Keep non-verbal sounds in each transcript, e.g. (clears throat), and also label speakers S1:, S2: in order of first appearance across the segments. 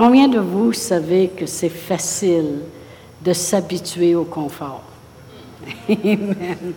S1: Combien de vous savez que c'est facile de s'habituer au confort? Amen.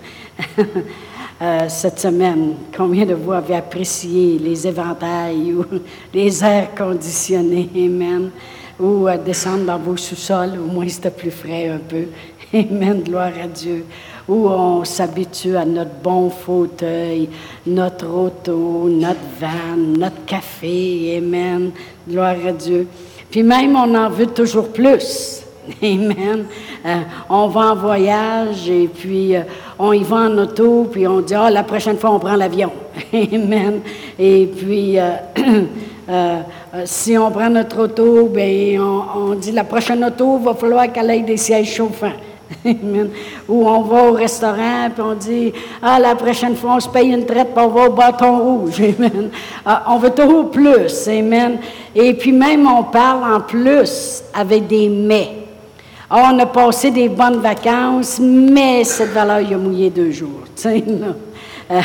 S1: Euh, cette semaine, combien de vous avez apprécié les éventails ou les airs conditionnés? Amen. Ou à descendre dans vos sous-sols, au moins c'était plus frais un peu. Amen, gloire à Dieu. Où on s'habitue à notre bon fauteuil, notre auto, notre van, notre café. Amen, gloire à Dieu. Puis même, on en veut toujours plus. (laughs) Amen. Euh, on va en voyage et puis euh, on y va en auto, puis on dit, ah, la prochaine fois, on prend l'avion. (laughs) Amen. Et puis, (clears throat) euh, si on prend notre auto, ben on, on dit, la prochaine auto, il va falloir qu'elle ait des sièges chauffants. (laughs) Ou on va au restaurant, puis on dit, ah, la prochaine fois, on se paye une traite, puis on va au bâton rouge. (laughs) Ah, on veut toujours plus. Et puis même, on parle en plus avec des mais. Ah, on a passé des bonnes vacances, mais cette valeur, il a mouillé deux jours. (laughs) Euh,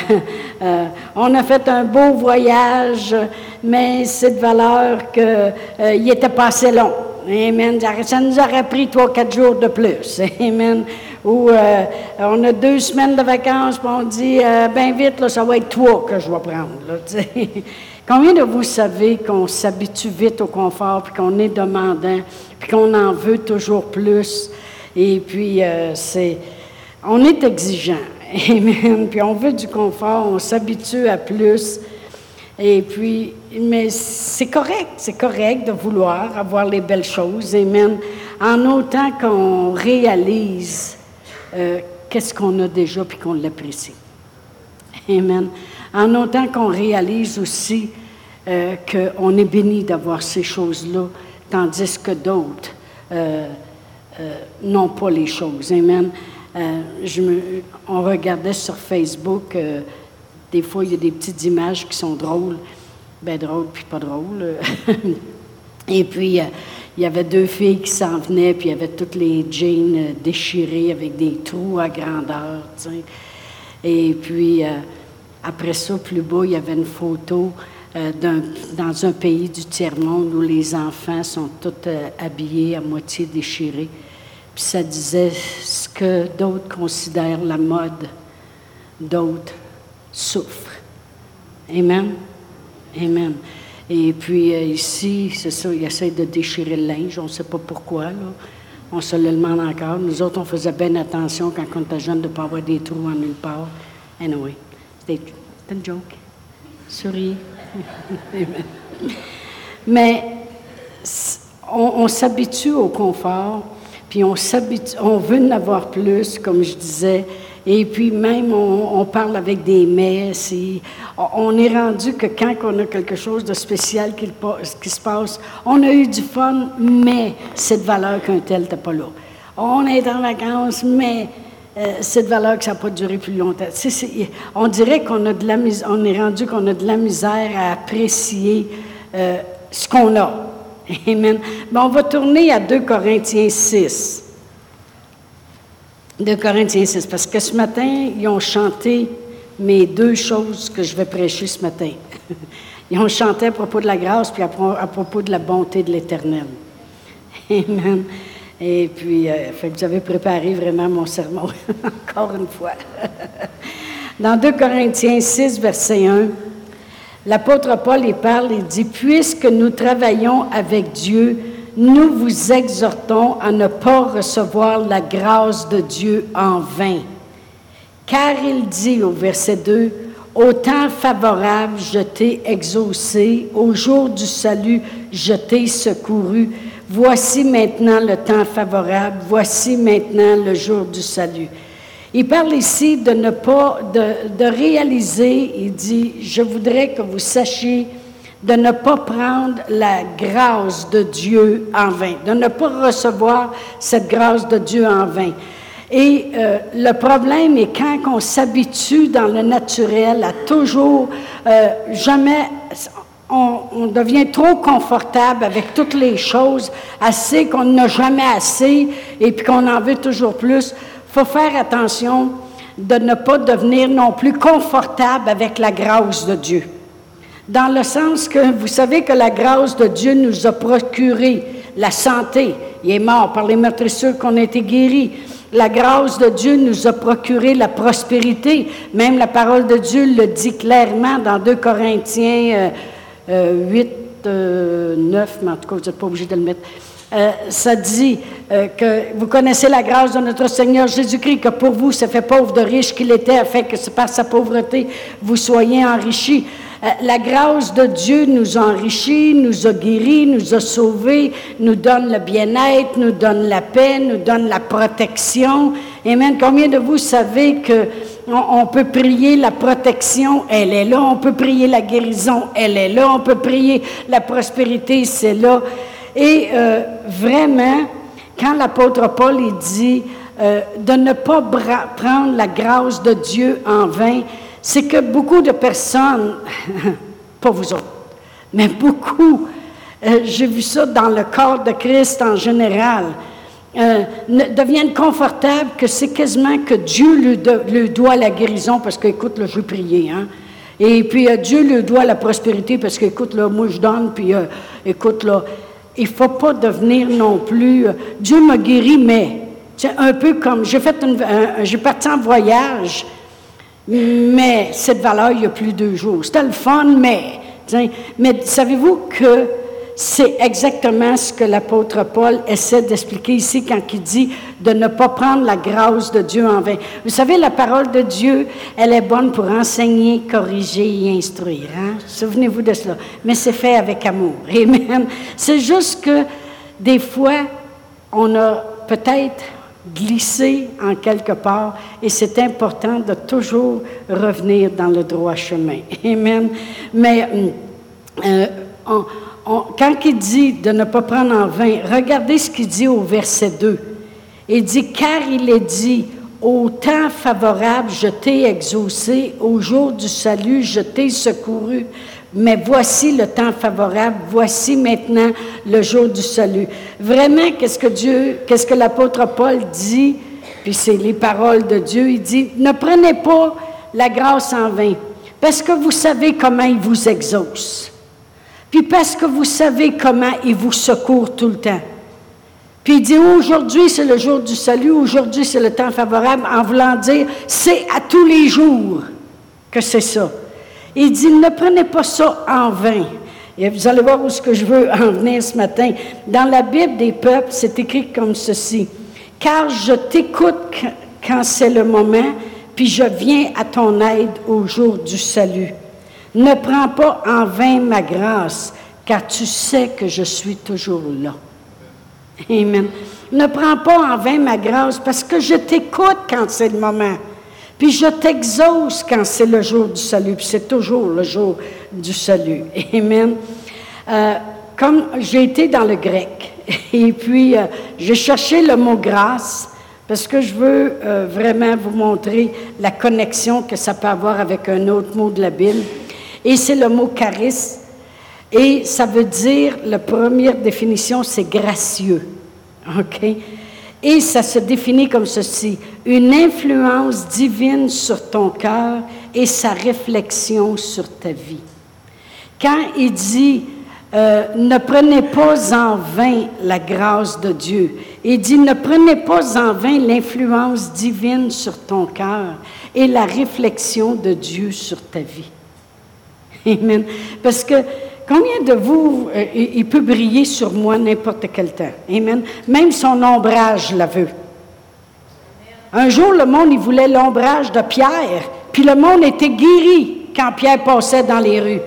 S1: euh, on a fait un beau voyage, mais cette valeur qu'il euh, était pas assez long. Amen. Ça nous aurait pris trois, quatre jours de plus. (laughs) Amen. Ou euh, on a deux semaines de vacances, puis on dit, euh, ben vite, là, ça va être trois que je vais prendre. Là, (laughs) Combien de vous savez qu'on s'habitue vite au confort, puis qu'on est demandant, puis qu'on en veut toujours plus? Et puis, euh, c'est, on est exigeant. (laughs) Amen. Puis on veut du confort, on s'habitue à plus. Et puis, mais c'est correct, c'est correct de vouloir avoir les belles choses, Amen, en autant qu'on réalise euh, qu'est-ce qu'on a déjà puis qu'on l'apprécie. Amen. En autant qu'on réalise aussi euh, qu'on est béni d'avoir ces choses-là, tandis que d'autres euh, n'ont pas les choses. Amen. je me, on regardait sur Facebook des fois, il y a des petites images qui sont drôles. Ben drôles, puis pas drôles. (laughs) Et puis, euh, il y avait deux filles qui s'en venaient, puis il y avait toutes les jeans euh, déchirées avec des trous à grandeur. Et puis, euh, après ça, plus bas, il y avait une photo dans un pays du tiers-monde où les enfants sont tous habillés à moitié déchirés. Puis ça disait ce que d'autres considèrent la mode, d'autres souffre. Amen. Amen. Et puis euh, ici, c'est ça, il essaie de déchirer le linge. On ne sait pas pourquoi. On se le demande encore. Nous autres, on faisait bien attention quand on était jeune de ne pas avoir des trous en nulle part. Anyway, c'était une joke. Souris. (laughs) Mais on, on s'habitue au confort, puis on, on veut en avoir plus, comme je disais. Et puis même, on, parle avec des messes. on est rendu que quand on a quelque chose de spécial qui, se passe, on a eu du fun, mais cette valeur qu'un tel n'était pas là. On est en vacances, mais euh, cette valeur que ça n'a pas duré plus longtemps. on dirait qu'on a de la on est rendu qu'on a de la misère à apprécier euh, ce qu'on a. (laughs) Amen. Mais on va tourner à 2 Corinthiens 6 de Corinthiens 6, parce que ce matin, ils ont chanté mes deux choses que je vais prêcher ce matin. (laughs) Ils ont chanté à propos de la grâce, puis à, propos de la bonté de l'Éternel. (laughs) Amen. Et puis, euh, fait que vous avez préparé vraiment mon sermon, (laughs) encore une fois. Dans 2 Corinthiens 6, verset 1, l'apôtre Paul y parle, il dit, Puisque nous travaillons avec Dieu, nous vous exhortons à ne pas recevoir la grâce de Dieu en vain. Car il dit au verset 2, Au temps favorable, je t'ai exaucé, au jour du salut, je t'ai secouru. Voici maintenant le temps favorable, voici maintenant le jour du salut. Il parle ici de ne pas, de, de réaliser, il dit, je voudrais que vous sachiez de ne pas prendre la grâce de Dieu en vain, de ne pas recevoir cette grâce de Dieu en vain. Et euh, le problème est quand on s'habitue dans le naturel à toujours, euh, jamais, on, on, devient trop confortable avec toutes les choses, assez qu'on n'a jamais assez et puis qu'on en veut toujours plus. Faut faire attention de ne pas devenir non plus confortable avec la grâce de Dieu Dans le sens que vous savez que la grâce de Dieu nous a procuré la santé. Il est mort par les meurtrissures qu'on a été guéris. La grâce de Dieu nous a procuré la prospérité. Même la parole de Dieu le dit clairement dans 2 Corinthiens 8, euh, 9, euh, mais en tout cas, vous n'êtes pas obligé de le mettre. Euh, ça dit que vous connaissez la grâce de notre Seigneur Jésus-Christ, que pour vous, ça fait pauvre de riche qu'il était, afin que par sa pauvreté, vous soyez enrichis. Euh, la grâce de Dieu nous a enrichis, nous a guéris, nous a sauvés, nous donne le bien-être, nous donne la paix, nous donne la protection. Amen. Combien de vous savez que on, peut prier la protection, elle est là. On peut prier la guérison, elle est là. On peut prier la prospérité, c'est là. Et euh, vraiment, quand l'apôtre Paul dit euh, de ne pas prendre la grâce de Dieu en vain, c'est que beaucoup de personnes, (laughs) pas vous autres, mais beaucoup, euh, j'ai vu ça dans le corps de Christ en général, euh, deviennent confortables que c'est quasiment que Dieu lui, doit la guérison parce qu'écoute, je veux prier. Hein? Et puis euh, Dieu lui doit la prospérité parce qu'écoute, là, moi je donne, puis écoute, là, il ne faut pas devenir non plus. Dieu m'a guéri, mais un peu comme j'ai fait une, j'ai parti en voyage mais cette valeur, il y a plus de deux jours. C'était le fun, mais, mais savez-vous que c'est exactement ce que l'apôtre Paul essaie d'expliquer ici quand il dit de ne pas prendre la grâce de Dieu en vain? Vous savez, la parole de Dieu, elle est bonne pour enseigner, corriger et instruire. Hein? Souvenez-vous de cela. Mais c'est fait avec amour. Amen. C'est juste que des fois, on a peut-être glisser en quelque part et c'est important de toujours revenir dans le droit chemin. (laughs) Amen. Mais euh, quand il dit de ne pas prendre en vain, regardez ce qu'il dit au verset 2. Il dit, car il est dit, au temps favorable, je t'ai exaucé, au jour du salut, je t'ai secouru mais voici le temps favorable, voici maintenant le jour du salut. Vraiment, qu'est-ce que Dieu, qu'est-ce que l'apôtre Paul dit, puis c'est les paroles de Dieu, il dit, ne prenez pas la grâce en vain, parce que vous savez comment il vous exauce, puis parce que vous savez comment il vous secourt tout le temps. Puis il dit, aujourd'hui c'est le jour du salut, aujourd'hui c'est le temps favorable, en voulant dire, c'est à tous les jours que c'est ça. Il dit, ne prenez pas ça en vain. Et vous allez voir où ce que je veux (laughs) en venir ce matin. Dans la Bible des peuples, c'est écrit comme ceci. Car je t'écoute quand c'est le moment, puis je viens à ton aide au jour du salut. Ne prends pas en vain ma grâce, car tu sais que je suis toujours là. Amen. Ne prends pas en vain ma grâce, parce que je t'écoute quand c'est le moment. Puis je t'exauce quand c'est le jour du salut, puis c'est toujours le jour du salut. (laughs) Amen. Euh, comme j'ai été dans le grec, (laughs) et puis euh, j'ai cherché le mot grâce, parce que je veux euh, vraiment vous montrer la connexion que ça peut avoir avec un autre mot de la Bible. Et c'est le mot charisme. Et ça veut dire, la première définition, c'est gracieux. OK? Et ça se définit comme ceci, une influence divine sur ton cœur et sa réflexion sur ta vie. Quand il dit, euh, ne prenez pas en vain la grâce de Dieu, il dit, ne prenez pas en vain l'influence divine sur ton cœur et la réflexion de Dieu sur ta vie. Amen. Parce que Combien de vous, euh, il peut briller sur moi n'importe quel temps? Amen. Même son ombrage la veut. Un jour, le monde, il voulait l'ombrage de Pierre, puis le monde était guéri quand Pierre passait dans les rues.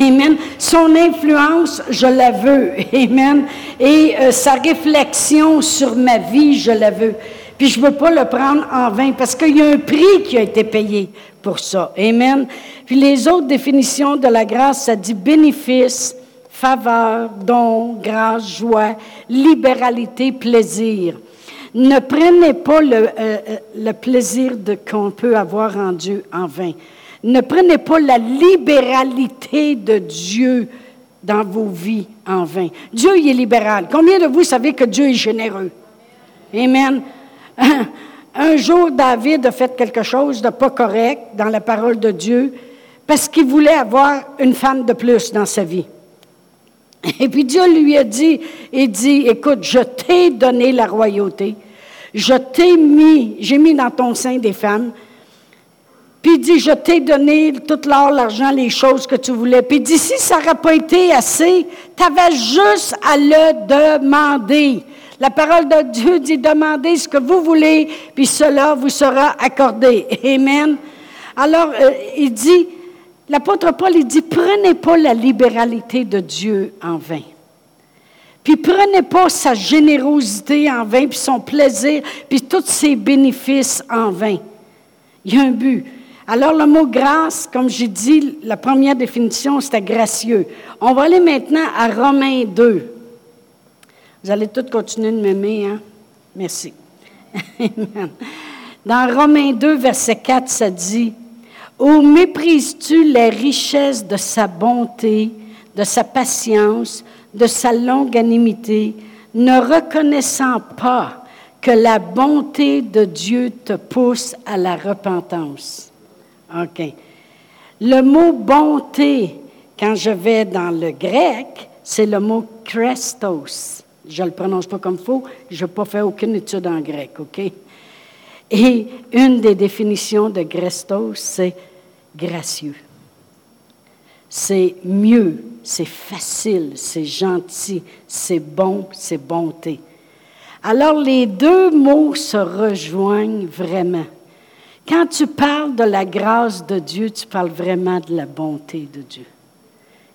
S1: Amen. Son influence, je la veux. Amen. Et euh, sa réflexion sur ma vie, je la veux. Puis je ne veux pas le prendre en vain parce qu'il y a un prix qui a été payé pour ça. Amen. Puis les autres définitions de la grâce, ça dit bénéfice, faveur, don, grâce, joie, libéralité, plaisir. Ne prenez pas le, euh, euh, plaisir qu'on peut avoir en Dieu en vain. Ne prenez pas la libéralité de Dieu dans vos vies en vain. Dieu il est libéral. Combien de vous savez que Dieu est généreux? Amen. (laughs) Un jour, David a fait quelque chose de pas correct dans la parole de Dieu parce qu'il voulait avoir une femme de plus dans sa vie. Et puis Dieu lui a dit, il dit, écoute, je t'ai donné la royauté, je t'ai mis, j'ai mis dans ton sein des femmes, puis il dit, je t'ai donné tout l'or, l'argent, les choses que tu voulais. Puis il dit, si ça n'aurait pas été assez, tu avais juste à le demander. La parole de Dieu dit, demandez ce que vous voulez, puis cela vous sera accordé. Amen. Alors, euh, il dit, l'apôtre Paul, il dit, prenez pas la libéralité de Dieu en vain. Puis prenez pas sa générosité en vain, puis son plaisir, puis tous ses bénéfices en vain. Il y a un but. Alors le mot grâce, comme j'ai dit, la première définition, c'était gracieux. On va aller maintenant à Romains 2. Vous allez tous continuer de m'aimer, hein? Merci. (laughs) Dans Romains 2, verset 4, ça dit Où méprises-tu les richesses de sa bonté, de sa patience, de sa longanimité, ne reconnaissant pas que la bonté de Dieu te pousse à la repentance. OK. Le mot bonté, quand je vais dans le grec, c'est le mot Christos. Je ne le prononce pas comme il faut, je n'ai pas fait aucune étude en grec, OK? Et une des définitions de Christos, c'est gracieux. C'est mieux, c'est facile, c'est gentil, c'est bon, c'est bonté. Alors les deux mots se rejoignent vraiment. Quand tu parles de la grâce de Dieu, tu parles vraiment de la bonté de Dieu.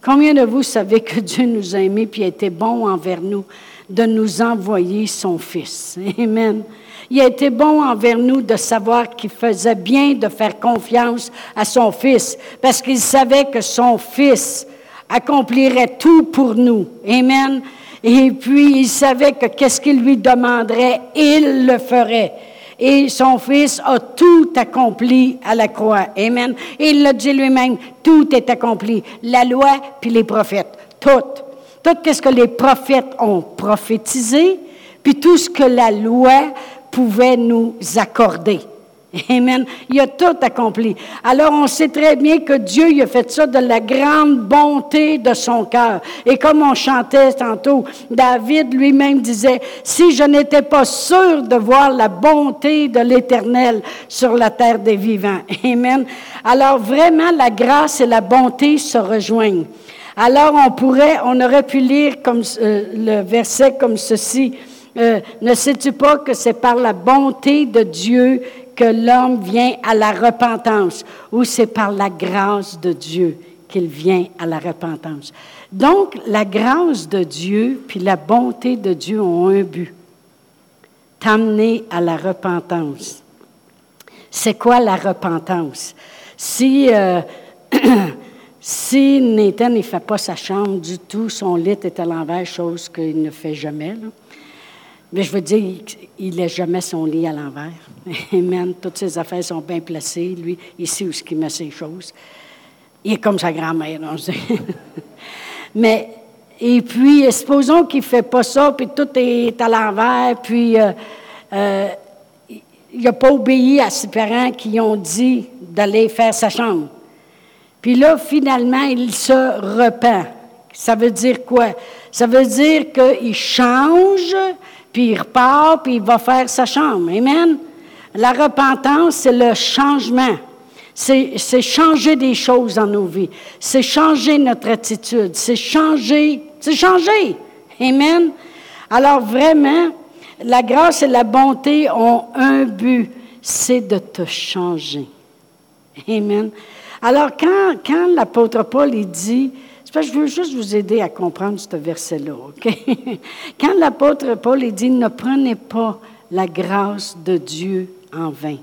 S1: Combien de vous savez que Dieu nous a aimés et a été bon envers nous? De nous envoyer son Fils? Amen. Il a été bon envers nous de savoir qu'il faisait bien de faire confiance à son Fils parce qu'il savait que son Fils accomplirait tout pour nous. Amen. Et puis, il savait que qu'est-ce qu'il lui demanderait, il le ferait. Et son Fils a tout accompli à la croix. Amen. il l'a dit lui-même, tout est accompli. La loi puis les prophètes. Tout. Tout ce que les prophètes ont prophétisé, puis tout ce que la loi pouvait nous accorder. Amen. Il a tout accompli. Alors, on sait très bien que Dieu il a fait ça de la grande bonté de son cœur. Et comme on chantait tantôt, David lui-même disait, si je n'étais pas sûr de voir la bonté de l'Éternel sur la terre des vivants. Amen. Alors, vraiment, la grâce et la bonté se rejoignent. Alors, on pourrait, on aurait pu lire comme euh, le verset comme ceci. Euh, ne sais-tu pas que c'est par la bonté de Dieu que l'homme vient à la repentance, ou c'est par la grâce de Dieu qu'il vient à la repentance. Donc, la grâce de Dieu puis la bonté de Dieu ont un but, t'amener à la repentance. C'est quoi la repentance? Si, euh, (clears throat) si Nathan ne fait pas sa chambre du tout, son lit est à l'envers, chose qu'il ne fait jamais, mais je veux dire, il n'a jamais son lit à l'envers. (laughs) Toutes ses affaires sont bien placées. Lui, ici où il met ses choses. Il est comme sa grand-mère, on sait. (laughs) Mais, et puis, supposons qu'il ne fait pas ça, puis tout est à l'envers, puis euh, euh, il n'a pas obéi à ses parents qui ont dit d'aller faire sa chambre. Puis là, finalement, il se repent. Ça veut dire quoi? Ça veut dire qu'il change puis il repart, puis il va faire sa chambre. Amen? La repentance, c'est le changement. C'est changer des choses dans nos vies. C'est changer notre attitude. C'est changer. C'est changer. Amen? Alors vraiment, la grâce et la bonté ont un but, c'est de te changer. Amen? Alors quand, l'apôtre Paul dit, je veux juste vous aider à comprendre ce verset-là, OK? (laughs) Quand l'apôtre Paul dit Ne prenez pas la grâce de Dieu en vain.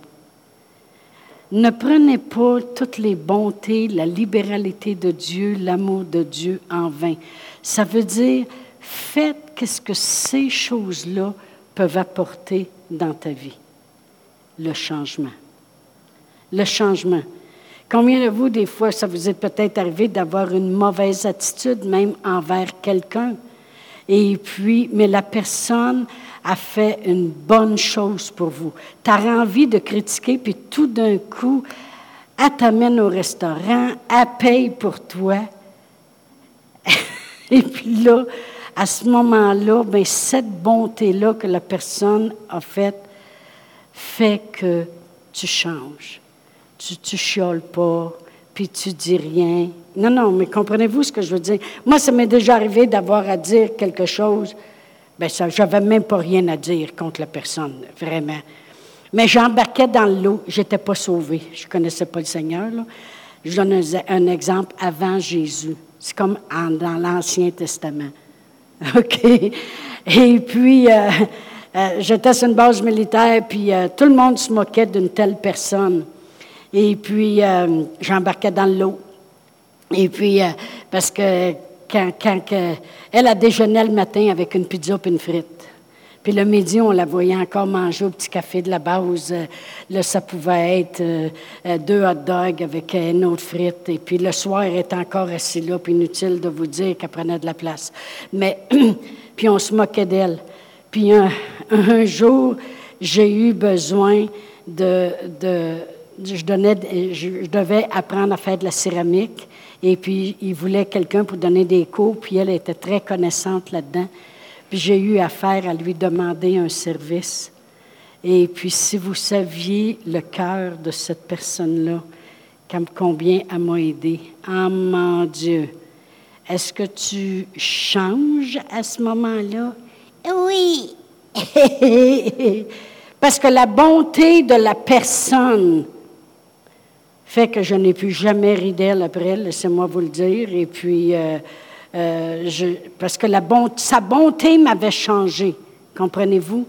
S1: Ne prenez pas toutes les bontés, la libéralité de Dieu, l'amour de Dieu en vain. Ça veut dire faites qu'est-ce que ces choses-là peuvent apporter dans ta vie. Le changement. Le changement. Combien de vous, des fois, ça vous est peut-être arrivé d'avoir une mauvaise attitude même envers quelqu'un? Et puis, mais la personne a fait une bonne chose pour vous. Tu as envie de critiquer, puis tout d'un coup, elle t'amène au restaurant, elle paye pour toi. (laughs) Et puis là, à ce moment-là, ben, cette bonté-là que la personne a faite fait que tu changes. Tu ne chioles pas, puis tu dis rien. Non, non, mais comprenez-vous ce que je veux dire? Moi, ça m'est déjà arrivé d'avoir à dire quelque chose. Bien, ça, j'avais même pas rien à dire contre la personne, vraiment. Mais j'embarquais dans l'eau, j'étais pas sauvée. Je connaissais pas le Seigneur, là. Je donne un, exemple avant Jésus. C'est comme dans l'Ancien Testament. (laughs) OK? Et puis, euh, euh, j'étais sur une base militaire, puis euh, tout le monde se moquait d'une telle personne. Et puis, j'embarquais dans l'eau. Et puis, parce que quand, elle a déjeuné le matin avec une pizza et une frite. Puis le midi, on la voyait encore manger au petit café de la base. Là, ça pouvait être euh, euh, deux hot dogs avec une autre frite. Et puis le soir, elle était encore assise là, puis inutile de vous dire qu'elle prenait de la place. Mais, (clears throat) puis on se moquait d'elle. Puis un, jour, j'ai eu besoin de je, devais apprendre à faire de la céramique. Et puis, il voulait quelqu'un pour donner des cours, puis elle était très connaissante là-dedans. Puis j'ai eu affaire à lui demander un service. Et puis si vous saviez le cœur de cette personne-là, combien elle m'a aidé. Ah mon Dieu! Est-ce que tu changes à ce moment-là? Oui! (laughs) Parce que la bonté de la personne fait que je n'ai plus jamais ri d'elle après, laissez-moi vous le dire. Et puis, euh, euh, parce que sa bonté m'avait changé, comprenez-vous?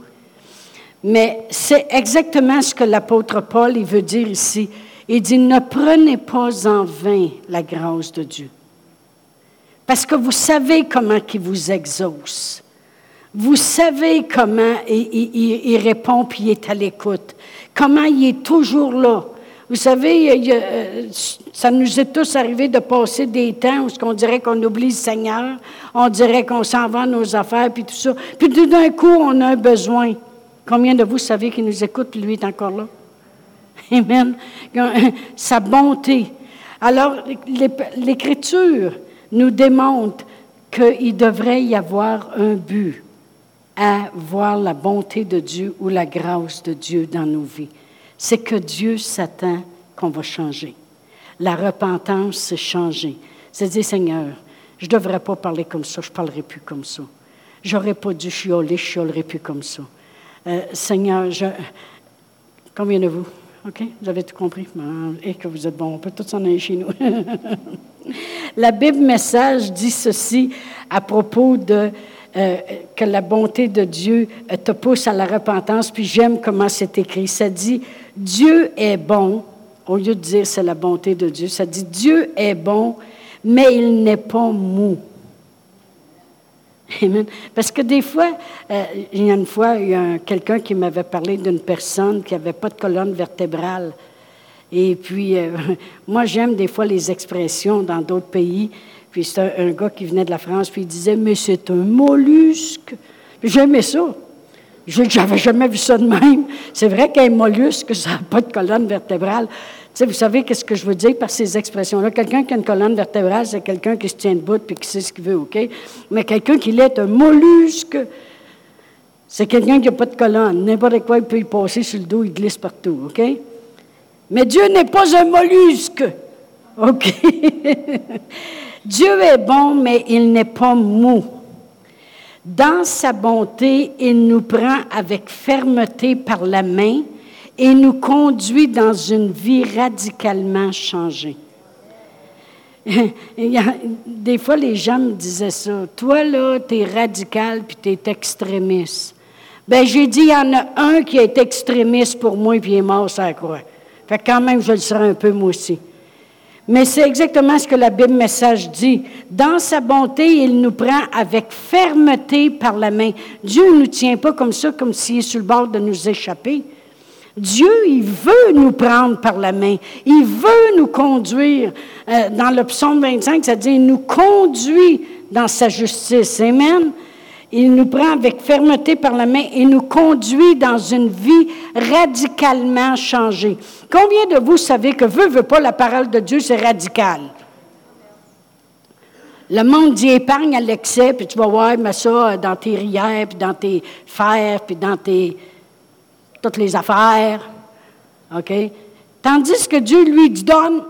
S1: Mais c'est exactement ce que l'apôtre Paul il veut dire ici. Il dit, ne prenez pas en vain la grâce de Dieu. Parce que vous savez comment il vous exauce. Vous savez comment il, il répond puis il est à l'écoute. Comment il est toujours là vous savez, euh, ça nous est tous arrivé de passer des temps où on dirait qu'on oublie le Seigneur, on dirait qu'on s'en va nos affaires, puis tout ça. Puis tout d'un coup, on a un besoin. Combien de vous savez qu'il nous écoute, lui est encore là? (laughs) Amen. (laughs) Sa bonté. Alors, l'Écriture nous démontre qu'il devrait y avoir un but à voir la bonté de Dieu ou la grâce de Dieu dans nos vies c'est que Dieu s'attend qu'on va changer. La repentance, c'est changer. C'est dire, Seigneur, je ne devrais pas parler comme ça, je ne parlerai plus comme ça. J'aurais pas dû chioler, je chiolerai plus comme ça. Euh, Seigneur, je... combien de vous? OK? Vous avez tout compris? Et que vous êtes bon, on peut tous s'en aller chez nous. (laughs) la Bible Message dit ceci à propos de euh, que la bonté de Dieu euh, te pousse à la repentance, puis j'aime comment c'est écrit. Ça dit, Dieu est bon, au lieu de dire c'est la bonté de Dieu, ça dit Dieu est bon, mais il n'est pas mou. Amen. Parce que des fois, euh, il y a une fois, il y a quelqu'un qui m'avait parlé d'une personne qui n'avait pas de colonne vertébrale. Et puis, (laughs) moi, j'aime des fois les expressions dans d'autres pays. Puis c'est un, gars qui venait de la France, puis il disait, mais c'est un mollusque. J'aimais ça. Je n'avais jamais vu ça de même. C'est vrai qu'un mollusque, ça n'a pas de colonne vertébrale. Tu sais, vous savez qu'est-ce que je veux dire par ces expressions-là? Quelqu'un qui a une colonne vertébrale, c'est quelqu'un qui se tient debout puis qui sait ce qu'il veut, OK? Mais quelqu'un qui est un mollusque, c'est quelqu'un qui n'a pas de colonne. N'importe quoi, il peut y passer sur le dos, il glisse partout, OK? Mais Dieu n'est pas un mollusque, OK? (laughs) Dieu est bon, mais il n'est pas mou. Dans sa bonté, il nous prend avec fermeté par la main et nous conduit dans une vie radicalement changée. (laughs) Des fois, les gens me disaient ça. Toi, là, tu radical puis tu extrémiste. Ben, j'ai dit, il y en a un qui est extrémiste pour moi puis il est mort ça croix. Fait quand même, je le serai un peu moi aussi. Mais c'est exactement ce que la Bible message dit. Dans sa bonté, il nous prend avec fermeté par la main. Dieu ne nous tient pas comme ça, comme s'il est sur le bord de nous échapper. Dieu, il veut nous prendre par la main. Il veut nous conduire. Euh, dans le psaume 25, ça dit, il nous conduit dans sa justice. Amen. Il nous prend avec fermeté par la main et nous conduit dans une vie radicalement changée. Combien de vous savez que veut, veut pas la parole de Dieu, c'est radical? Le monde dit épargne à l'excès, puis tu vas voir, mais ça dans tes rières, puis dans tes fers, puis dans tes. toutes les affaires. OK? Tandis que Dieu, lui, donne.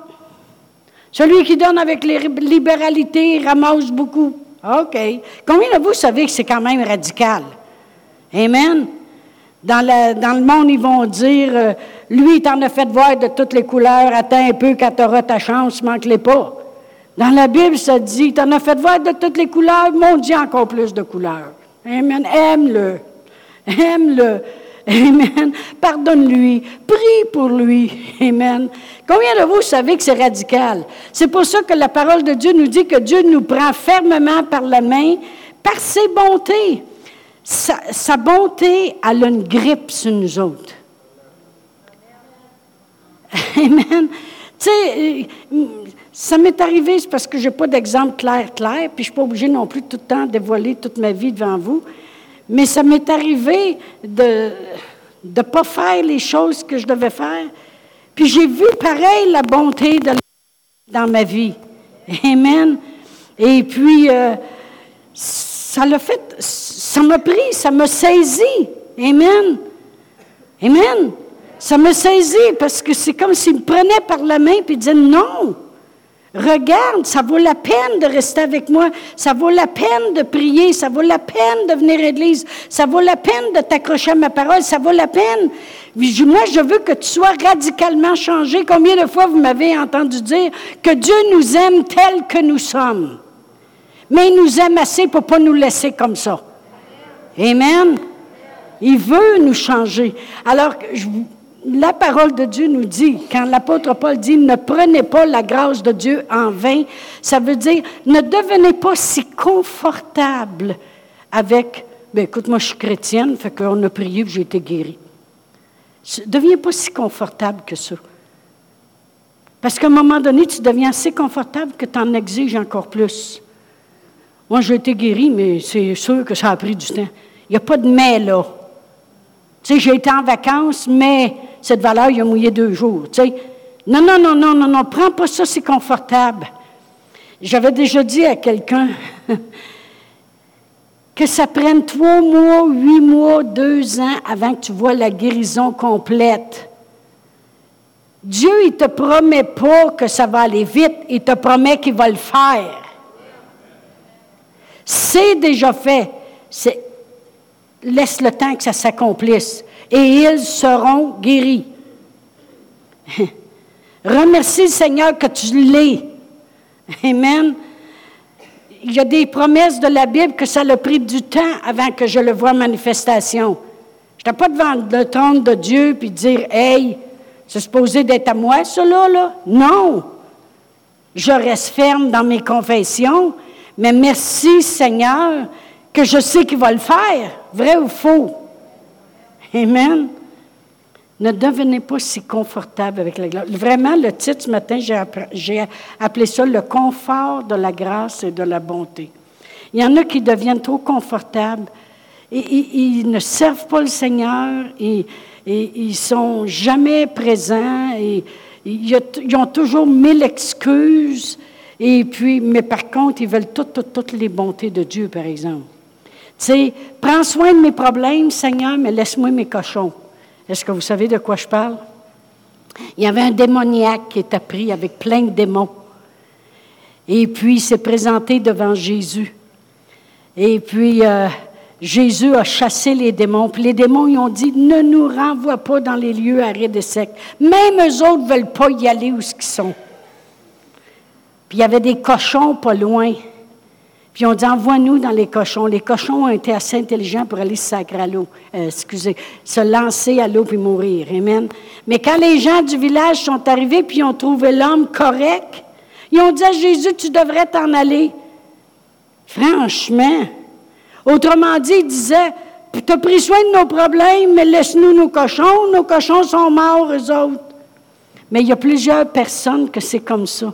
S1: Celui qui donne avec les libéralités ramasse beaucoup. OK. Combien de vous savez que c'est quand même radical? Amen? Dans, le monde, ils vont dire, euh, lui, t'en a fait voir de toutes les couleurs, attends un peu, quand tu auras ta chance, manque-les pas. Dans la Bible, ça dit, t'en as fait voir de toutes les couleurs, mon Dieu, encore plus de couleurs. Amen. Aime-le. Aime-le. Amen. Pardonne-lui. Prie pour lui. Amen. Combien de vous savez que c'est radical? C'est pour ça que la parole de Dieu nous dit que Dieu nous prend fermement par la main par ses bontés. Sa, bonté, a une grippe sur nous autres. Amen. Tu sais, euh, ça m'est arrivé, c'est parce que je n'ai pas d'exemple clair, clair, puis je ne suis pas obligée non plus tout le temps de dévoiler toute ma vie devant vous. Mais ça m'est arrivé de ne pas faire les choses que je devais faire. Puis j'ai vu pareil la bonté de dans ma vie. Amen. Et puis, euh, ça l'a fait, ça m'a pris, ça m'a saisi. Amen. Amen. Ça me saisit parce que c'est comme s'il me prenait par la main et disait non. Regarde, ça vaut la peine de rester avec moi, ça vaut la peine de prier, ça vaut la peine de venir à l'église, ça vaut la peine de t'accrocher à ma parole, ça vaut la peine. Moi, je veux que tu sois radicalement changé. Combien de fois vous m'avez entendu dire que Dieu nous aime tel que nous sommes, mais il nous aime assez pour ne pas nous laisser comme ça. Amen. Il veut nous changer. Alors, je, la parole de Dieu nous dit, quand l'apôtre Paul dit ne prenez pas la grâce de Dieu en vain, ça veut dire ne devenez pas si confortable avec, ben écoute, moi je suis chrétienne, fait qu'on a prié j'ai été guéri. Ne deviens pas si confortable que ça. Parce qu'à un moment donné, tu deviens assez confortable que tu en exiges encore plus. Moi, j'ai été guéri, mais c'est sûr que ça a pris du temps. Il n'y a pas de mais là. Tu sais, j'ai été en vacances, mais cette valeur, il a mouillé deux jours. Non, non, non, non, non, non, prends pas ça, c'est confortable. J'avais déjà dit à quelqu'un (laughs) que ça prenne trois mois, huit mois, deux ans avant que tu vois la guérison complète. Dieu, il ne te promet pas que ça va aller vite, il te promet qu'il va le faire. C'est déjà fait. Laisse le temps que ça s'accomplisse et ils seront guéris. (laughs) Remercie Seigneur que tu l'es. Amen. Il y a des promesses de la Bible que ça a pris du temps avant que je le voie en manifestation. Je n'étais pas devant le trône de Dieu puis dire Hey, c'est supposé d'être à moi, cela, là? Non. Je reste ferme dans mes confessions, mais merci, Seigneur, que je sais qu'il va le faire, vrai ou faux. Amen. Ne devenez pas si confortable avec la grâce. Vraiment, le titre ce matin, j'ai appelé ça le confort de la grâce et de la bonté. Il y en a qui deviennent trop confortables. Et, ils ne servent pas le Seigneur et, ils sont jamais présents et ils, ont toujours mille excuses. Et puis, mais par contre, ils veulent toutes les bontés de Dieu, par exemple. C'est prends soin de mes problèmes, Seigneur, mais laisse-moi mes cochons. Est-ce que vous savez de quoi je parle? Il y avait un démoniaque qui était pris avec plein de démons. Et puis, il s'est présenté devant Jésus. Et puis, euh, Jésus a chassé les démons. Puis les démons, ils ont dit, ne nous renvoie pas dans les lieux arides et secs. Même eux autres ne veulent pas y aller où ils sont. Puis il y avait des cochons pas loin. Puis on dit, envoie-nous dans les cochons. Les cochons ont été assez intelligents pour aller se sacrer à l'eau, euh, excusez, se lancer à l'eau puis mourir. Amen. Mais quand les gens du village sont arrivés puis ont trouvé l'homme correct, ils ont dit à Jésus, tu devrais t'en aller. Franchement. Autrement dit, ils disaient, tu pris soin de nos problèmes, mais laisse-nous nos cochons. Nos cochons sont morts, eux autres. Mais il y a plusieurs personnes que c'est comme ça.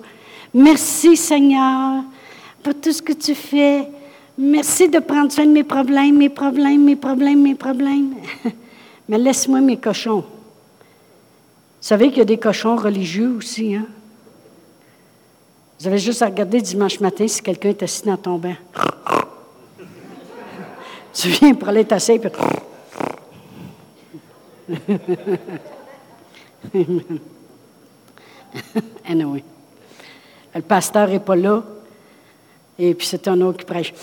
S1: Merci Seigneur pour tout ce que tu fais. Merci de prendre soin de mes problèmes, mes problèmes, mes problèmes, mes problèmes. (laughs) Mais laisse-moi mes cochons. Vous savez qu'il y a des cochons religieux aussi, hein? Vous avez juste à regarder dimanche matin si quelqu'un est assis dans ton bain. (laughs) tu viens pour aller t'asseoir, puis... (laughs) anyway. Le pasteur n'est pas là, et puis c'est un autre qui prêche.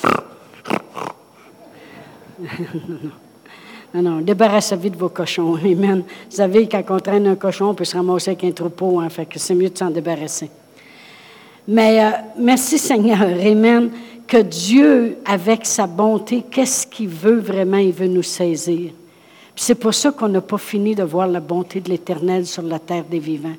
S1: non, non, débarrassez-vous de vos cochons. (laughs) Amen. Vous savez, quand on traîne un cochon, on peut se ramasser avec un troupeau, hein, fait que c'est mieux de s'en débarrasser. Mais euh, merci Seigneur, Amen, que Dieu, avec sa bonté, qu'est-ce qu'il veut vraiment? Il veut nous saisir. C'est pour ça qu'on n'a pas fini de voir la bonté de l'Éternel sur la terre des vivants.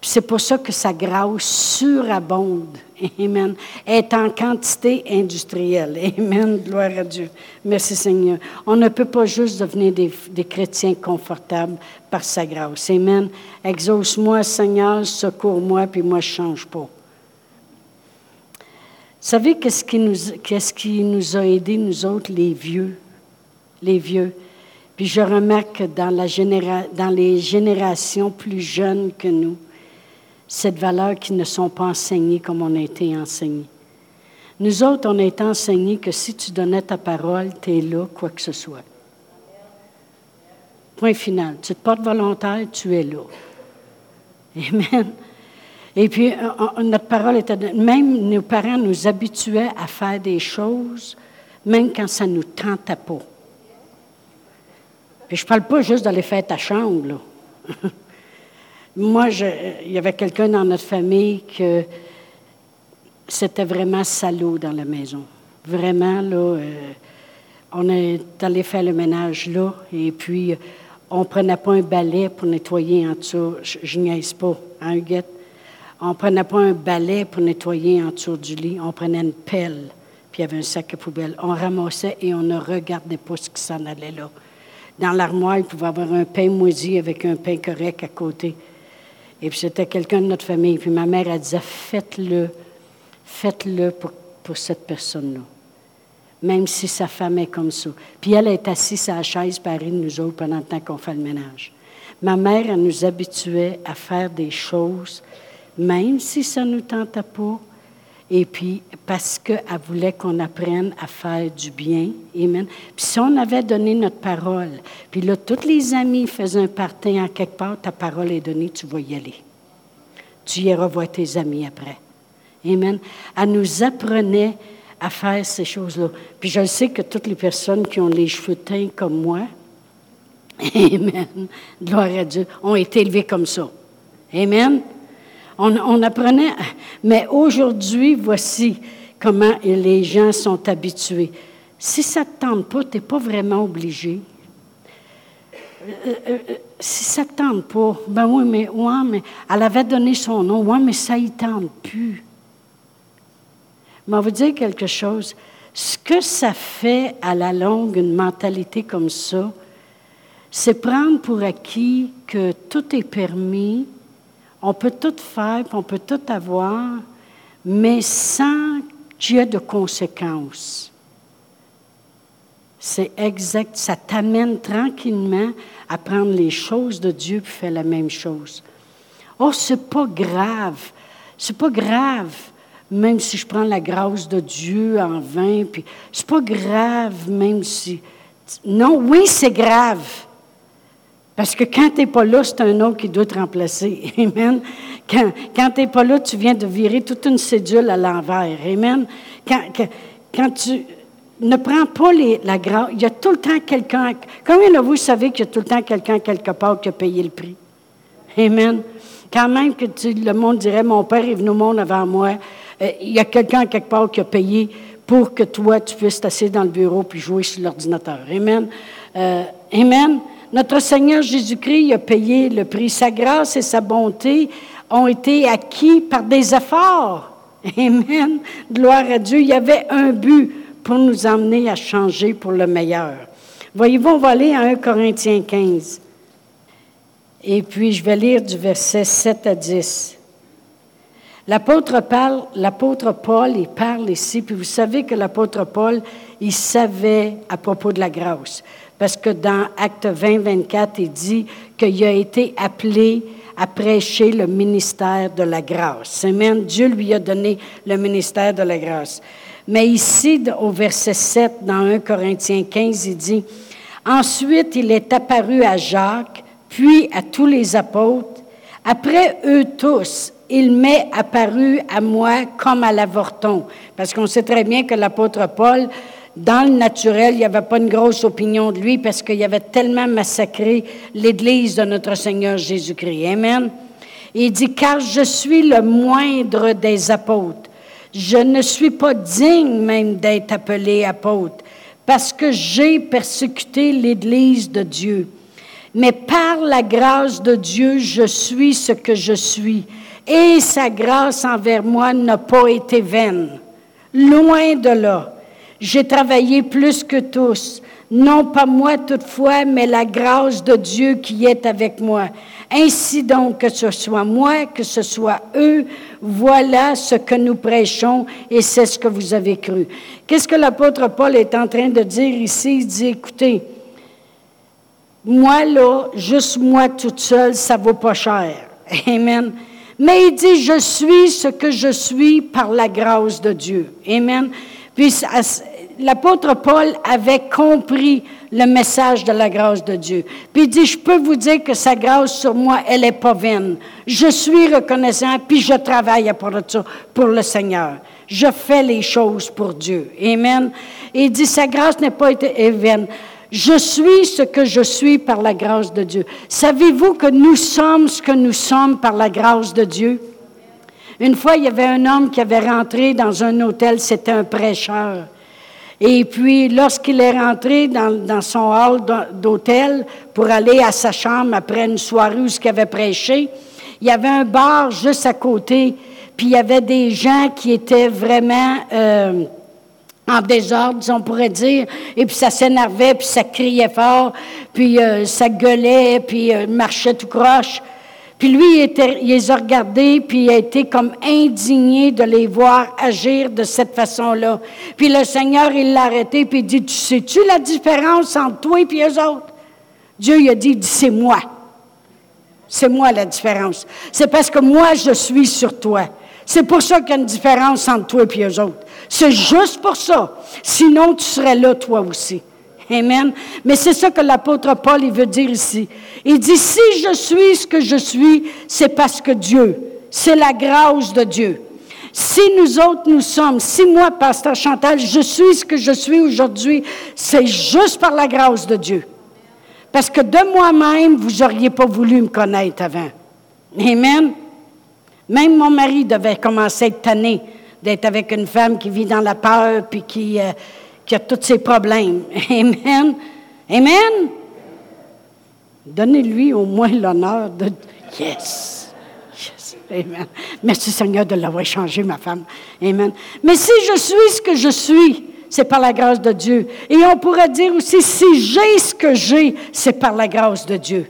S1: C'est pour ça que sa grâce surabonde, (laughs) Amen, est en quantité industrielle. (laughs) Amen, gloire à Dieu. Merci Seigneur. On ne peut pas juste devenir des, chrétiens confortables par sa grâce. Amen. Exauce-moi, Seigneur, secours-moi, puis moi je change pas. Vous savez qu'est-ce qui, nous, a aidés, nous autres, les vieux? Les vieux. Puis je remarque généra, dans les générations plus jeunes que nous, cette valeur qui ne sont pas enseignées comme on a été enseignés. Nous autres, on a été enseignés que si tu donnais ta parole, tu es là, quoi que ce soit. Point final. Tu te portes volontaire, tu es là. Amen. Et puis, notre parole était. Même nos parents nous habituaient à faire des choses, même quand ça ne nous tentait pas. Puis, je ne parle pas juste d'aller faire ta chambre, là. (laughs) Moi, il y avait quelqu'un dans notre famille que c'était vraiment salaud dans la maison. Vraiment, là, euh, on est allé faire le ménage là, et puis on ne prenait pas un balai pour nettoyer en dessous. Je, je niaise pas, hein, Huguette? On ne prenait pas un balai pour nettoyer en dessous du lit, on prenait une pelle, puis il y avait un sac à poubelle. On ramassait et on ne regardait pas ce qui s'en allait là. Dans l'armoire, il pouvait y avoir un pain moisi avec un pain correct à côté. Et puis c'était quelqu'un de notre famille. Puis ma mère, a dit faites-le, faites-le pour, pour cette personne-là. Même si sa femme est comme ça. Puis elle est assise à la chaise pareil de nous autres pendant le temps qu'on fait le ménage. Ma mère, elle nous habituait à faire des choses même si ça ne nous tentait pas. Et puis, parce qu'elle voulait qu'on apprenne à faire du bien. Amen. Puis, si on avait donné notre parole, puis là, tous les amis faisaient un party en quelque part, ta parole est donnée, tu vas y aller. Tu iras voir tes amis après. Amen. Elle nous apprenait à faire ces choses-là. Puis, je sais que toutes les personnes qui ont les cheveux teints comme moi, (laughs) Amen, gloire à Dieu, ont été élevées comme ça. Amen. On, apprenait, mais aujourd'hui, voici comment les gens sont habitués. Si ça ne te tente pas, tu n'es pas vraiment obligé. Euh, euh, euh, si ça ne te tente pas, ben oui, mais, ouais, mais elle avait donné son nom, oui, mais ça ne tente plus. Mais on va dire quelque chose. Ce que ça fait à la longue, une mentalité comme ça, c'est prendre pour acquis que tout est permis, on peut tout faire, on peut tout avoir, mais sans qu'il y ait de conséquences. C'est exact. Ça t'amène tranquillement à prendre les choses de Dieu et faire la même chose. Oh, c'est pas grave. C'est pas grave, même si je prends la grâce de Dieu en vain. Puis c'est pas grave, même si. Non, oui, c'est grave. Parce que quand tu n'es pas là, c'est un autre qui doit te remplacer. (laughs) Amen. Quand, quand tu n'es pas là, tu viens de virer toute une cédule à l'envers. Amen. Quand, tu ne prends pas la grâce, il y a tout le temps quelqu'un. Combien de vous savez qu'il y a tout le temps quelqu'un quelque part qui a payé le prix? Amen. Quand même que le monde dirait, mon père est venu au monde avant moi, euh, il y a quelqu'un quelque part qui a payé pour que toi, tu puisses t'asseoir dans le bureau puis jouer sur l'ordinateur. Amen. Euh, amen. Notre Seigneur Jésus-Christ a payé le prix. Sa grâce et sa bonté ont été acquis par des efforts. Amen. Gloire à Dieu. Il y avait un but pour nous emmener à changer pour le meilleur. Voyez-vous, on va aller à 1 Corinthiens 15. Et puis, je vais lire du verset 7 à 10. L'apôtre parle, l'apôtre Paul, il parle ici, puis vous savez que l'apôtre Paul, il savait à propos de la grâce. Parce que dans Acte 20, 24, il dit qu'il a été appelé à prêcher le ministère de la grâce. Amen. Dieu lui a donné le ministère de la grâce. Mais ici, au verset 7, dans 1 Corinthiens 15, il dit, Ensuite, il est apparu à Jacques, puis à tous les apôtres. Après eux tous, il m'est apparu à moi comme à l'avorton. Parce qu'on sait très bien que l'apôtre Paul, dans le naturel, il n'y avait pas une grosse opinion de lui parce qu'il avait tellement massacré l'Église de notre Seigneur Jésus-Christ. Amen. Il dit, car je suis le moindre des apôtres. Je ne suis pas digne même d'être appelé apôtre parce que j'ai persécuté l'Église de Dieu. Mais par la grâce de Dieu, je suis ce que je suis. Et sa grâce envers moi n'a pas été vaine. Loin de là. J'ai travaillé plus que tous. Non pas moi toutefois, mais la grâce de Dieu qui est avec moi. Ainsi donc, que ce soit moi, que ce soit eux, voilà ce que nous prêchons et c'est ce que vous avez cru. Qu'est-ce que l'apôtre Paul est en train de dire ici? Il dit, écoutez, moi là, juste moi toute seule, ça vaut pas cher. Amen. Mais il dit, je suis ce que je suis par la grâce de Dieu. Amen. Puis l'apôtre Paul avait compris le message de la grâce de Dieu. Puis il dit, je peux vous dire que sa grâce sur moi, elle n'est pas vaine. Je suis reconnaissant, puis je travaille pour, pour le Seigneur. Je fais les choses pour Dieu. Amen. Et il dit, sa grâce n'est pas vaine. Je suis ce que je suis par la grâce de Dieu. Savez-vous que nous sommes ce que nous sommes par la grâce de Dieu? Une fois, il y avait un homme qui avait rentré dans un hôtel, c'était un prêcheur. Et puis, lorsqu'il est rentré dans, son hall d'hôtel pour aller à sa chambre après une soirée où il avait prêché, il y avait un bar juste à côté, puis il y avait des gens qui étaient vraiment euh, en désordre, on pourrait dire, et puis ça s'énervait, puis ça criait fort, puis euh, ça gueulait, puis euh, marchait tout croche. Puis lui, il, il les a regardés, puis il a été comme indigné de les voir agir de cette façon-là. Puis le Seigneur, il l'a arrêté, puis il dit, tu sais-tu la différence entre toi et puis eux autres? Dieu, il a dit, c'est moi. C'est moi la différence. C'est parce que moi, je suis sur toi. C'est pour ça qu'il y a une différence entre toi et puis eux autres. C'est juste pour ça. Sinon, tu serais là, toi aussi. Amen. Mais c'est ça que l'apôtre Paul il veut dire ici. Il dit, si je suis ce que je suis, c'est parce que Dieu, c'est la grâce de Dieu. Si nous autres, nous sommes, si moi, pasteur Chantal, je suis ce que je suis aujourd'hui, c'est juste par la grâce de Dieu. Parce que de moi-même, vous n'auriez pas voulu me connaître avant. Amen. Même mon mari devait commencer à être tanné d'être avec une femme qui vit dans la peur puis qui... Euh, qui a tous ses problèmes. (laughs) Amen. Amen. Donnez-lui au moins l'honneur de... Yes. Yes. Amen. Merci Seigneur de l'avoir changé, ma femme. Amen. Mais si je suis ce que je suis, c'est par la grâce de Dieu. Et on pourrait dire aussi, si j'ai ce que j'ai, c'est par la grâce de Dieu.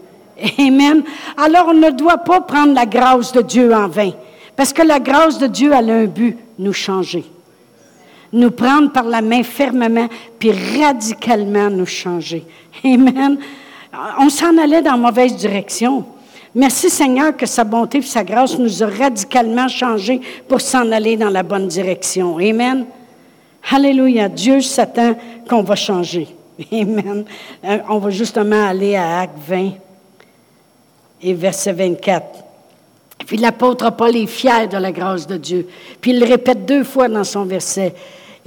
S1: Amen. Alors on ne doit pas prendre la grâce de Dieu en vain. Parce que la grâce de Dieu, a un but, nous changer nous prendre par la main fermement, puis radicalement nous changer. Amen. On s'en allait dans la mauvaise direction. Merci Seigneur que sa bonté et sa grâce nous a radicalement changé pour s'en aller dans la bonne direction. Amen. Alléluia. Dieu s'attend qu'on va changer. Amen. Euh, on va justement aller à Acte 20 et verset 24. Puis l'apôtre Paul est fier de la grâce de Dieu. Puis il le répète deux fois dans son verset.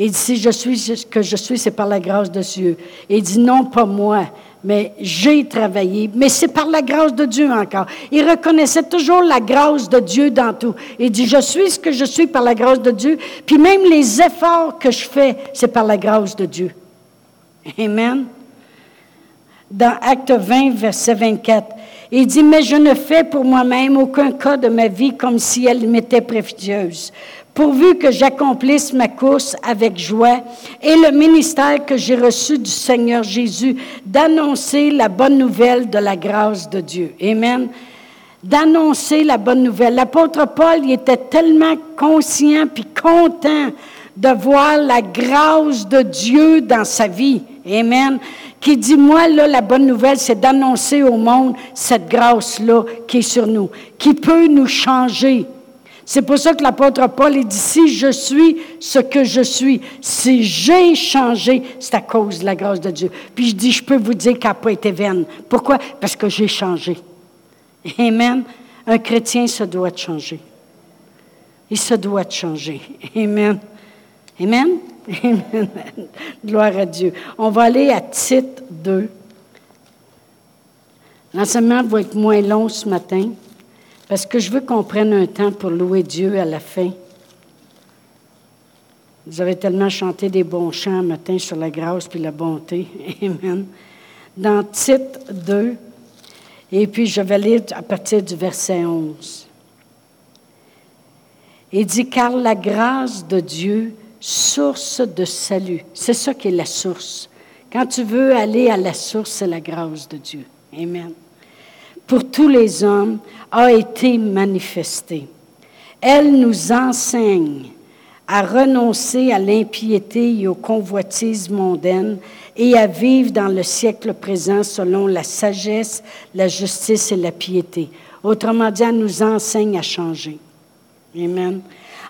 S1: Il dit, si je suis ce que je suis, c'est par la grâce de Dieu. il dit, non, pas moi, mais j'ai travaillé, mais c'est par la grâce de Dieu encore. Il reconnaissait toujours la grâce de Dieu dans tout. Il dit, je suis ce que je suis par la grâce de Dieu, puis même les efforts que je fais, c'est par la grâce de Dieu. Amen. Dans Acte 20, verset 24, il dit, mais je ne fais pour moi-même aucun cas de ma vie comme si elle m'était précieuse, pourvu que j'accomplisse ma course avec joie et le ministère que j'ai reçu du Seigneur Jésus d'annoncer la bonne nouvelle de la grâce de Dieu. Amen. d'annoncer la bonne nouvelle. L'apôtre Paul, il était tellement conscient puis content de voir la grâce de Dieu dans sa vie. Amen. Qui dit, moi, là, la bonne nouvelle, c'est d'annoncer au monde cette grâce-là qui est sur nous, qui peut nous changer. C'est pour ça que l'apôtre Paul dit, si je suis ce que je suis, si j'ai changé, c'est à cause de la grâce de Dieu. Puis je dis, je peux vous dire qu'elle n'a pas été vaine. Pourquoi? Parce que j'ai changé. Amen. Un chrétien se doit de changer. Il se doit de changer. Amen. Amen. Amen. Gloire à Dieu. On va aller à titre 2. L'enseignement va être moins long ce matin parce que je veux qu'on prenne un temps pour louer Dieu à la fin. Vous avez tellement chanté des bons chants matin sur la grâce puis la bonté. (laughs) Amen. Dans titre 2, et puis je vais lire à partir du verset 11. Il dit, car la grâce de Dieu source de salut. C'est ça qui est la source. Quand tu veux aller à la source, c'est la grâce de Dieu. Amen. Pour tous les hommes a été manifestée. Elle nous enseigne à renoncer à l'impiété et aux convoitises mondaines et à vivre dans le siècle présent selon la sagesse, la justice et la piété. Autrement dit, elle nous enseigne à changer. Amen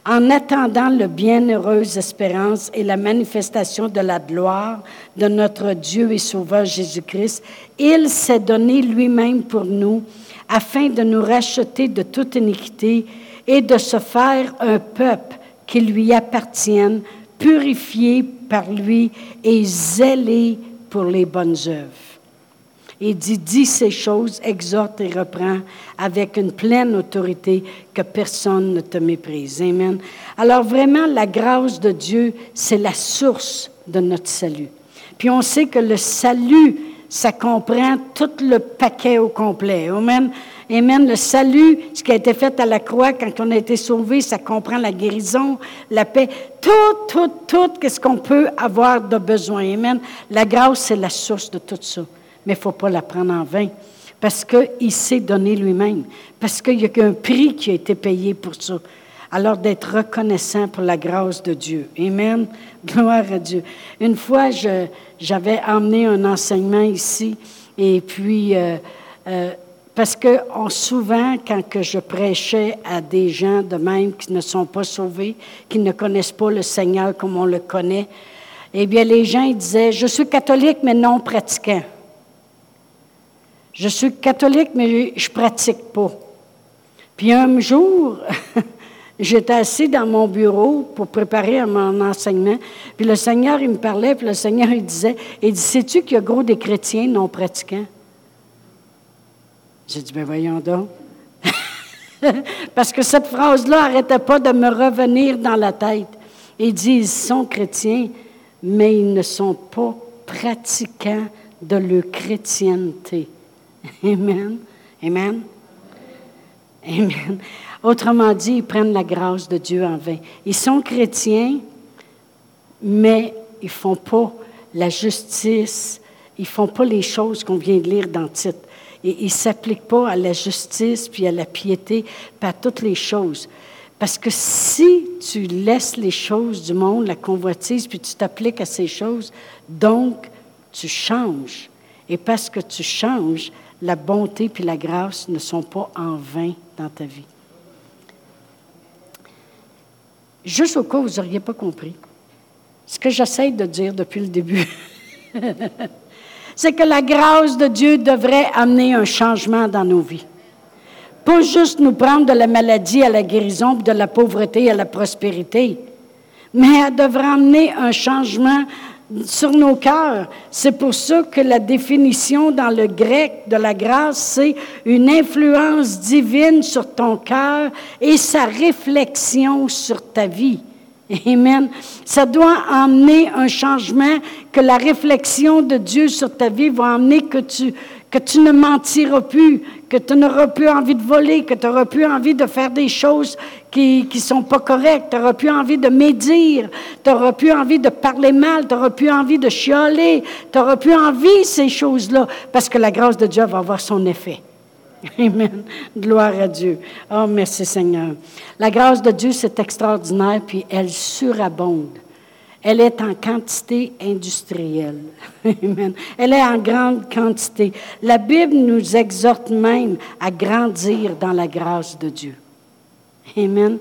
S1: en attendant le bienheureuse espérance et la manifestation de la gloire de notre Dieu et Sauveur Jésus-Christ, il s'est donné lui-même pour nous afin de nous racheter de toute iniquité et de se faire un peuple qui lui appartienne, purifié par lui et zélé pour les bonnes œuvres. Il dit, dis ces choses, exhorte et reprend avec une pleine autorité que personne ne te méprise. Amen. Alors vraiment, la grâce de Dieu, c'est la source de notre salut. Puis on sait que le salut, ça comprend tout le paquet au complet. Amen. Amen. Le salut, ce qui a été fait à la croix quand on a été sauvé, ça comprend la guérison, la paix, tout, tout, tout, qu'est-ce qu'on peut avoir de besoin. Amen. La grâce, c'est la source de tout ça mais il ne faut pas la prendre en vain. Parce qu'il s'est donné lui-même. Parce qu'il y a un prix qui a été payé pour ça. Alors d'être reconnaissant pour la grâce de Dieu. Amen. (laughs) Gloire à Dieu. Une fois, j'avais emmené un enseignement ici, et puis, euh, euh, parce que souvent, quand que je prêchais à des gens de même qui ne sont pas sauvés, qui ne connaissent pas le Seigneur comme on le connaît, eh bien, les gens ils disaient, je suis catholique, mais non pratiquant. Je suis catholique, mais je ne pratique pas. Puis un jour, (laughs) j'étais assis dans mon bureau pour préparer mon enseignement. Puis le Seigneur, il me parlait, puis le Seigneur, il disait, il dit, sais-tu qu'il y a gros des chrétiens non pratiquants? J'ai dit, ben voyons donc. (laughs) Parce que cette phrase-là n'arrêtait pas de me revenir dans la tête. Il dit, ils sont chrétiens, mais ils ne sont pas pratiquants de leur chrétienté. Amen. Amen. Amen. Autrement dit, ils prennent la grâce de Dieu en vain. Ils sont chrétiens, mais ils ne font pas la justice, ils ne font pas les choses qu'on vient de lire dans le titre. Et ils ne s'appliquent pas à la justice, puis à la piété, puis à toutes les choses. Parce que si tu laisses les choses du monde, la convoitise, puis tu t'appliques à ces choses, donc tu changes. Et parce que tu changes, la bonté puis la grâce ne sont pas en vain dans ta vie. Juste au cas où vous n'auriez pas compris, ce que j'essaie de dire depuis le début, (laughs) c'est que la grâce de Dieu devrait amener un changement dans nos vies. Pas juste nous prendre de la maladie à la guérison, de la pauvreté à la prospérité, mais elle devrait amener un changement sur nos cœurs. C'est pour ça que la définition dans le grec de la grâce, c'est une influence divine sur ton cœur et sa réflexion sur ta vie. Amen. Ça doit emmener un changement, que la réflexion de Dieu sur ta vie va emmener que tu, que tu ne mentiras plus, que tu n'auras plus envie de voler, que tu n'auras plus envie de faire des choses qui ne sont pas correctes, tu n'auras plus envie de médire, tu n'auras plus envie de parler mal, tu n'auras plus envie de chialer, tu n'auras plus envie ces choses-là, parce que la grâce de Dieu va avoir son effet. (laughs) Amen. Gloire à Dieu. Oh, merci Seigneur. La grâce de Dieu, c'est extraordinaire, puis elle surabonde. Elle est en quantité industrielle. (laughs) Amen. Elle est en grande quantité. La Bible nous exhorte même à grandir dans la grâce de Dieu. Amen.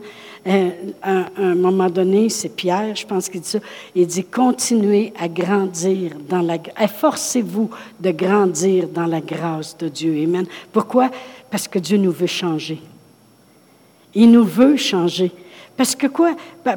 S1: Euh, à, un moment donné, c'est Pierre, je pense qu'il dit ça, il dit continuez à grandir dans la efforcez-vous de grandir dans la grâce de Dieu. Amen. Pourquoi? Parce que Dieu nous veut changer. Il nous veut changer. Parce que quoi?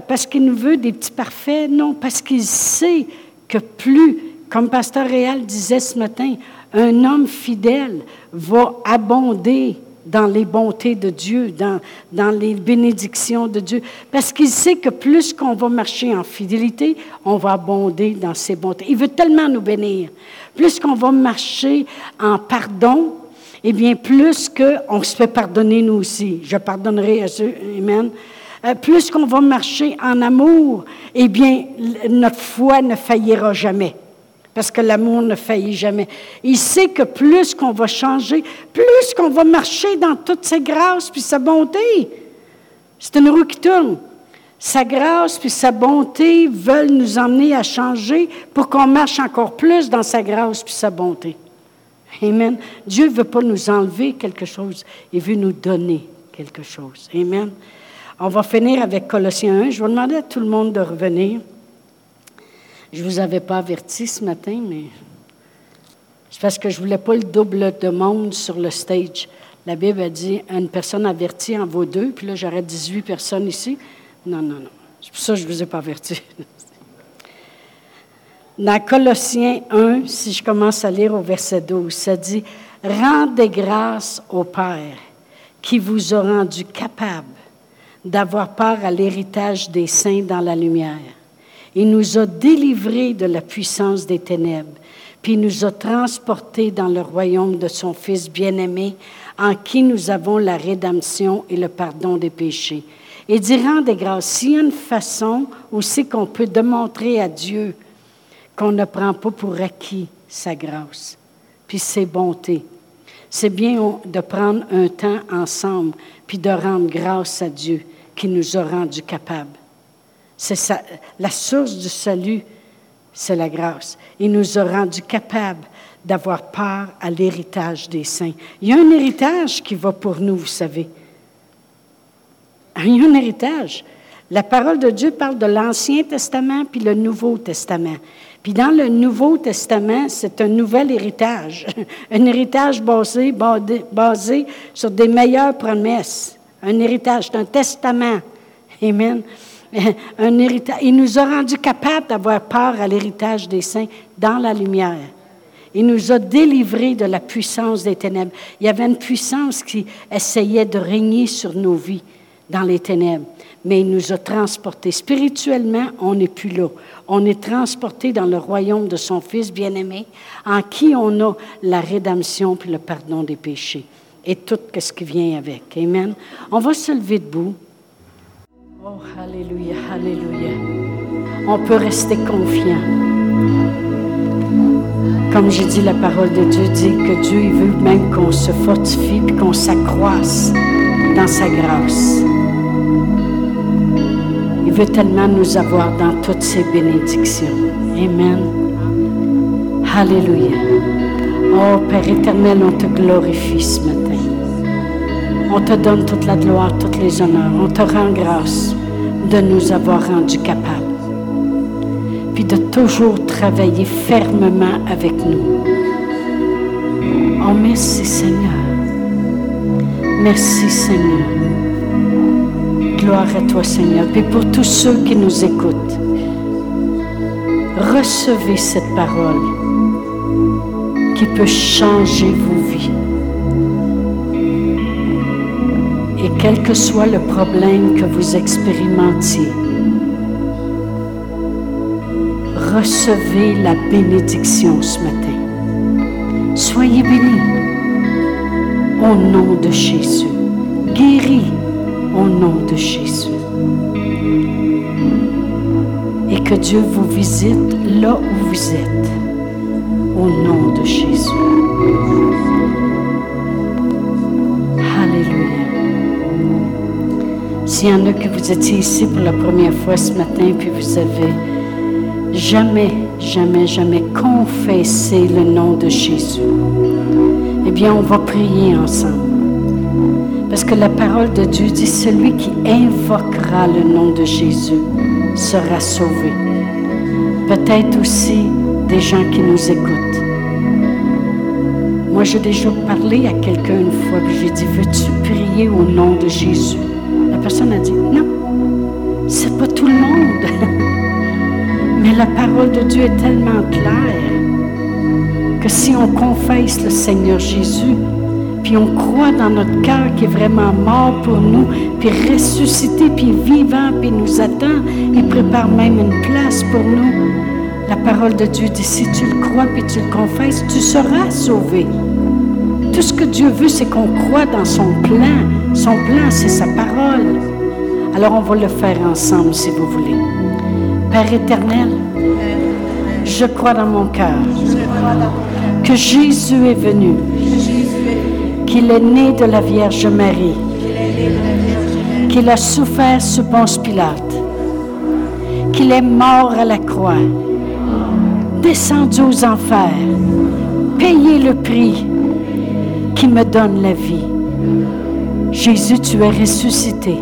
S1: Parce qu'il nous veut des petits parfaits? Non, parce qu'il sait que plus, comme Pasteur Réal disait ce matin, un homme fidèle va abonder dans les bontés de Dieu, dans, dans les bénédictions de Dieu. Parce qu'il sait que plus qu'on va marcher en fidélité, on va abonder dans ses bontés. Il veut tellement nous bénir. Plus qu'on va marcher en pardon, eh bien, plus qu'on se fait pardonner nous aussi. Je pardonnerai à ceux, Amen. Euh, plus qu'on va marcher en amour, eh bien, notre foi ne faillira jamais. Parce que l'amour ne faillit jamais. Il sait que plus qu'on va changer, plus qu'on va marcher dans toutes ses grâces puis sa bonté. C'est une roue qui tourne. Sa grâce puis sa bonté veulent nous emmener à changer pour qu'on marche encore plus dans sa grâce puis sa bonté. Amen. Dieu ne veut pas nous enlever quelque chose, il veut nous donner quelque chose. Amen. On va finir avec Colossiens 1. Je vais demander à tout le monde de revenir. Je ne vous avais pas averti ce matin, mais c'est parce que je ne voulais pas le double de monde sur le stage. La Bible a dit une personne avertie en vaut deux, puis là, j'aurais 18 personnes ici. Non, non, non. C'est pour ça que je ne vous ai pas averti. (laughs) Dans Colossiens 1, si je commence à lire au verset 12, ça dit Rendez grâce au Père qui vous a rendu capable d'avoir part à l'héritage des saints dans la lumière. Il nous a délivrés de la puissance des ténèbres, puis nous a transportés dans le royaume de son Fils bien-aimé, en qui nous avons la rédemption et le pardon des péchés. Et dirant des grâces, s'il y a une façon aussi qu'on peut démontrer à Dieu qu'on ne prend pas pour acquis sa grâce, puis ses bontés, c'est bien de prendre un temps ensemble, puis de rendre grâce à Dieu qui nous a rendus capables. C'est la source du salut, c'est la grâce. Il nous a rendus capables d'avoir part à l'héritage des saints. Il y a un héritage qui va pour nous, vous savez. Il y a un héritage. La parole de Dieu parle de l'Ancien Testament puis le Nouveau Testament. Puis dans le Nouveau Testament, c'est un nouvel héritage, (laughs) un héritage basé, basé, sur des meilleures promesses, un héritage, un testament. Amen. (laughs) Un héritage. Il nous a rendus capables d'avoir part à l'héritage des saints dans la lumière. Il nous a délivrés de la puissance des ténèbres. Il y avait une puissance qui essayait de régner sur nos vies dans les ténèbres mais il nous a transportés. Spirituellement, on n'est plus là. On est transportés dans le royaume de son Fils bien-aimé, en qui on a la rédemption puis le pardon des péchés et tout ce qui vient avec. Amen. On va se lever debout. Oh, Alléluia, Alléluia. On peut rester confiant. Comme j'ai dit, la parole de Dieu dit que Dieu veut même qu'on se fortifie et qu'on s'accroisse dans sa grâce. Il veut tellement nous avoir dans toutes ses bénédictions. Amen. Alléluia. Oh Père éternel, on te glorifie ce matin. On te donne toute la gloire, tous les honneurs. On te rend grâce de nous avoir rendus capables. Puis de toujours travailler fermement avec nous. Oh merci Seigneur. Merci Seigneur. Gloire à toi, Seigneur. Et pour tous ceux qui nous écoutent, recevez cette parole qui peut changer vos vies. Et quel que soit le problème que vous expérimentiez, recevez la bénédiction ce matin. Soyez bénis au nom de Jésus. Guéris au nom de Jésus. Et que Dieu vous visite là où vous êtes, au nom de Jésus. Alléluia. S'il y en a que vous étiez ici pour la première fois ce matin, puis vous avez jamais, jamais, jamais confessé le nom de Jésus, eh bien, on va prier ensemble. Parce que la parole de Dieu dit, celui qui invoquera le nom de Jésus sera sauvé. Peut-être aussi des gens qui nous écoutent. Moi, j'ai déjà parlé à quelqu'un une fois, puis j'ai dit, veux-tu prier au nom de Jésus? La personne a dit, non, c'est pas tout le monde. (laughs) Mais la parole de Dieu est tellement claire que si on confesse le Seigneur Jésus, puis on croit dans notre cœur qui est vraiment mort pour nous, puis ressuscité, puis vivant, puis nous attend, il prépare même une place pour nous. La parole de Dieu dit, si tu le crois, puis tu le confesses, tu seras sauvé. Tout ce que Dieu veut, c'est qu'on croit dans son plan. Son plan, c'est sa parole. Alors on va le faire ensemble, si vous voulez. Père éternel, je crois dans mon cœur que Jésus est venu qu'il est né de la Vierge Marie, qu'il a souffert sous Ponce Pilate, qu'il est mort à la croix, descendu aux enfers, payé le prix qui me donne la vie. Jésus, tu es ressuscité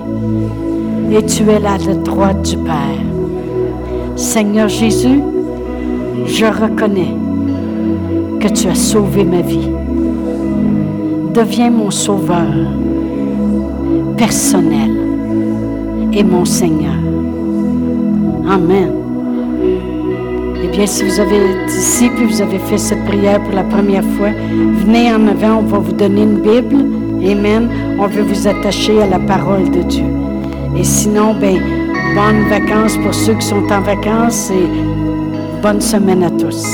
S1: et tu es là à droite du Père. Seigneur Jésus, je reconnais que tu as sauvé ma vie deviens mon sauveur personnel et mon Seigneur. Amen. Eh bien, si vous avez ici puis vous avez fait cette prière pour la première fois, venez en avant, on va vous donner une Bible. Amen. On veut vous attacher à la parole de Dieu. Et sinon, ben, bonnes vacances pour ceux qui sont en vacances et bonne semaine à tous.